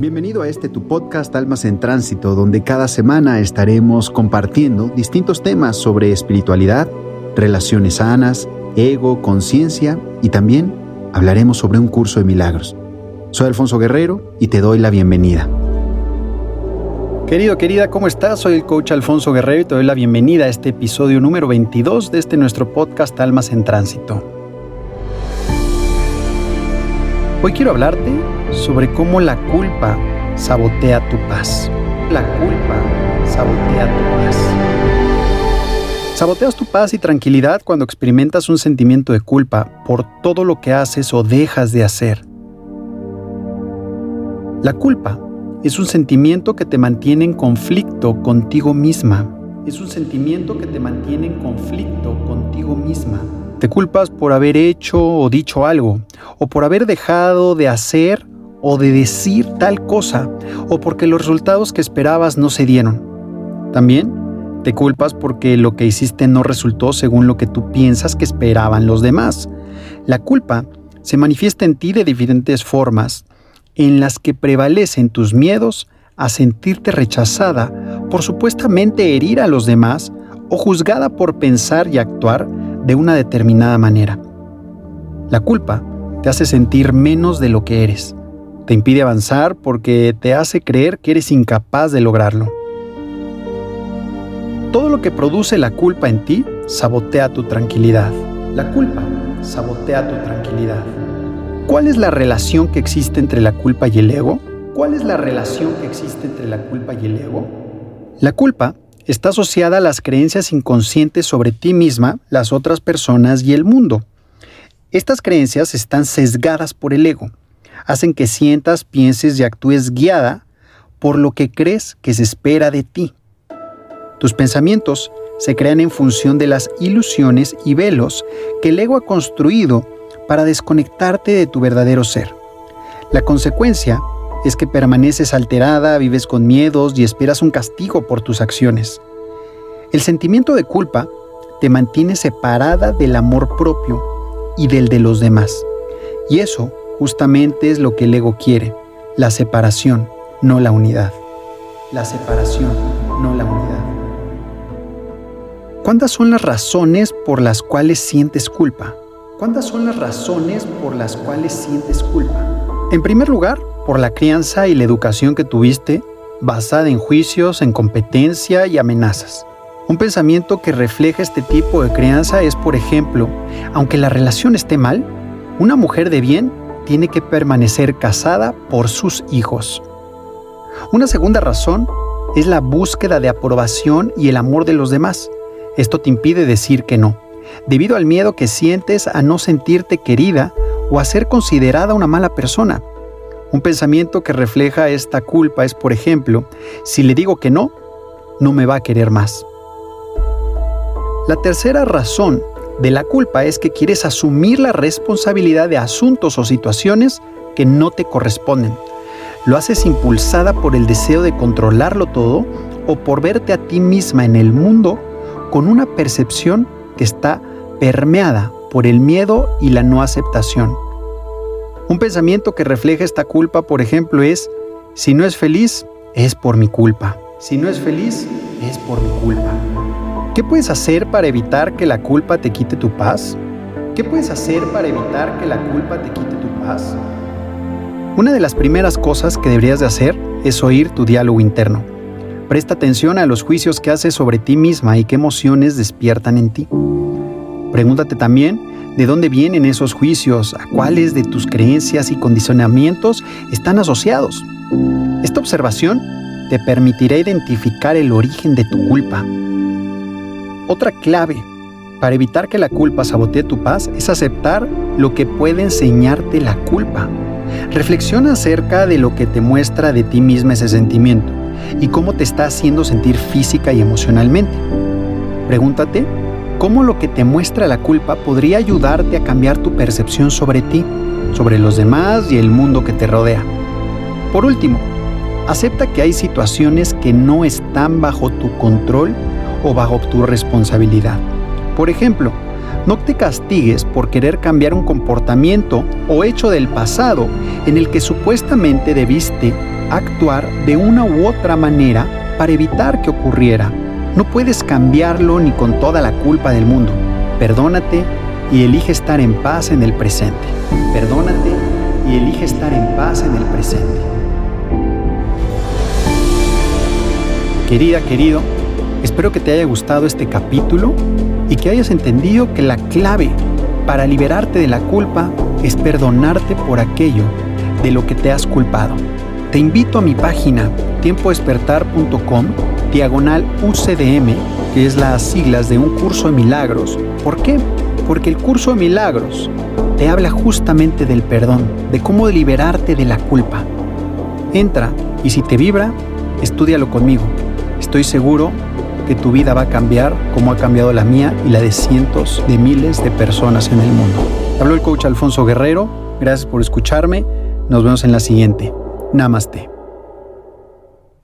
Bienvenido a este tu podcast Almas en Tránsito, donde cada semana estaremos compartiendo distintos temas sobre espiritualidad, relaciones sanas, ego, conciencia y también hablaremos sobre un curso de milagros. Soy Alfonso Guerrero y te doy la bienvenida. Querido, querida, ¿cómo estás? Soy el coach Alfonso Guerrero y te doy la bienvenida a este episodio número 22 de este nuestro podcast Almas en Tránsito. Hoy quiero hablarte sobre cómo la culpa sabotea tu paz. La culpa sabotea tu paz. Saboteas tu paz y tranquilidad cuando experimentas un sentimiento de culpa por todo lo que haces o dejas de hacer. La culpa es un sentimiento que te mantiene en conflicto contigo misma. Es un sentimiento que te mantiene en conflicto contigo misma. Te culpas por haber hecho o dicho algo, o por haber dejado de hacer o de decir tal cosa, o porque los resultados que esperabas no se dieron. También te culpas porque lo que hiciste no resultó según lo que tú piensas que esperaban los demás. La culpa se manifiesta en ti de diferentes formas, en las que prevalecen tus miedos a sentirte rechazada por supuestamente herir a los demás o juzgada por pensar y actuar de una determinada manera. La culpa te hace sentir menos de lo que eres. Te impide avanzar porque te hace creer que eres incapaz de lograrlo. Todo lo que produce la culpa en ti sabotea tu tranquilidad. La culpa sabotea tu tranquilidad. ¿Cuál es la relación que existe entre la culpa y el ego? ¿Cuál es la relación que existe entre la culpa y el ego? La culpa está asociada a las creencias inconscientes sobre ti misma, las otras personas y el mundo. Estas creencias están sesgadas por el ego. Hacen que sientas, pienses y actúes guiada por lo que crees que se espera de ti. Tus pensamientos se crean en función de las ilusiones y velos que el ego ha construido para desconectarte de tu verdadero ser. La consecuencia es que permaneces alterada, vives con miedos y esperas un castigo por tus acciones. El sentimiento de culpa te mantiene separada del amor propio y del de los demás. Y eso justamente es lo que el ego quiere, la separación, no la unidad. La separación, no la unidad. ¿Cuántas son las razones por las cuales sientes culpa? ¿Cuántas son las razones por las cuales sientes culpa? En primer lugar, por la crianza y la educación que tuviste basada en juicios, en competencia y amenazas. Un pensamiento que refleja este tipo de crianza es, por ejemplo, aunque la relación esté mal, una mujer de bien tiene que permanecer casada por sus hijos. Una segunda razón es la búsqueda de aprobación y el amor de los demás. Esto te impide decir que no, debido al miedo que sientes a no sentirte querida o a ser considerada una mala persona. Un pensamiento que refleja esta culpa es, por ejemplo, si le digo que no, no me va a querer más. La tercera razón de la culpa es que quieres asumir la responsabilidad de asuntos o situaciones que no te corresponden. Lo haces impulsada por el deseo de controlarlo todo o por verte a ti misma en el mundo con una percepción que está permeada por el miedo y la no aceptación. Un pensamiento que refleja esta culpa, por ejemplo, es, si no es feliz, es por mi culpa. Si no es feliz, es por mi culpa. ¿Qué puedes hacer para evitar que la culpa te quite tu paz? ¿Qué puedes hacer para evitar que la culpa te quite tu paz? Una de las primeras cosas que deberías de hacer es oír tu diálogo interno. Presta atención a los juicios que haces sobre ti misma y qué emociones despiertan en ti. Pregúntate también de dónde vienen esos juicios, a cuáles de tus creencias y condicionamientos están asociados. Esta observación te permitirá identificar el origen de tu culpa. Otra clave para evitar que la culpa sabotee tu paz es aceptar lo que puede enseñarte la culpa. Reflexiona acerca de lo que te muestra de ti misma ese sentimiento y cómo te está haciendo sentir física y emocionalmente. Pregúntate cómo lo que te muestra la culpa podría ayudarte a cambiar tu percepción sobre ti, sobre los demás y el mundo que te rodea. Por último, acepta que hay situaciones que no están bajo tu control o bajo tu responsabilidad. Por ejemplo, No te castigues por querer cambiar un comportamiento o hecho del pasado en el que supuestamente debiste actuar de una u otra manera para evitar que ocurriera. No puedes cambiarlo ni con toda la culpa del mundo. Perdónate y elige estar en paz en el presente. Perdónate y elige estar en paz en el presente. Querida, querido, espero que te haya gustado este capítulo y que hayas entendido que la clave para liberarte de la culpa es perdonarte por aquello de lo que te has culpado. Te invito a mi página tiempodespertar.com diagonal UCDM, que es las siglas de un curso de milagros. ¿Por qué? Porque el curso de milagros te habla justamente del perdón, de cómo liberarte de la culpa. Entra y si te vibra, estúdialo conmigo. Estoy seguro que tu vida va a cambiar como ha cambiado la mía y la de cientos de miles de personas en el mundo. Habló el coach Alfonso Guerrero. Gracias por escucharme. Nos vemos en la siguiente. Namaste.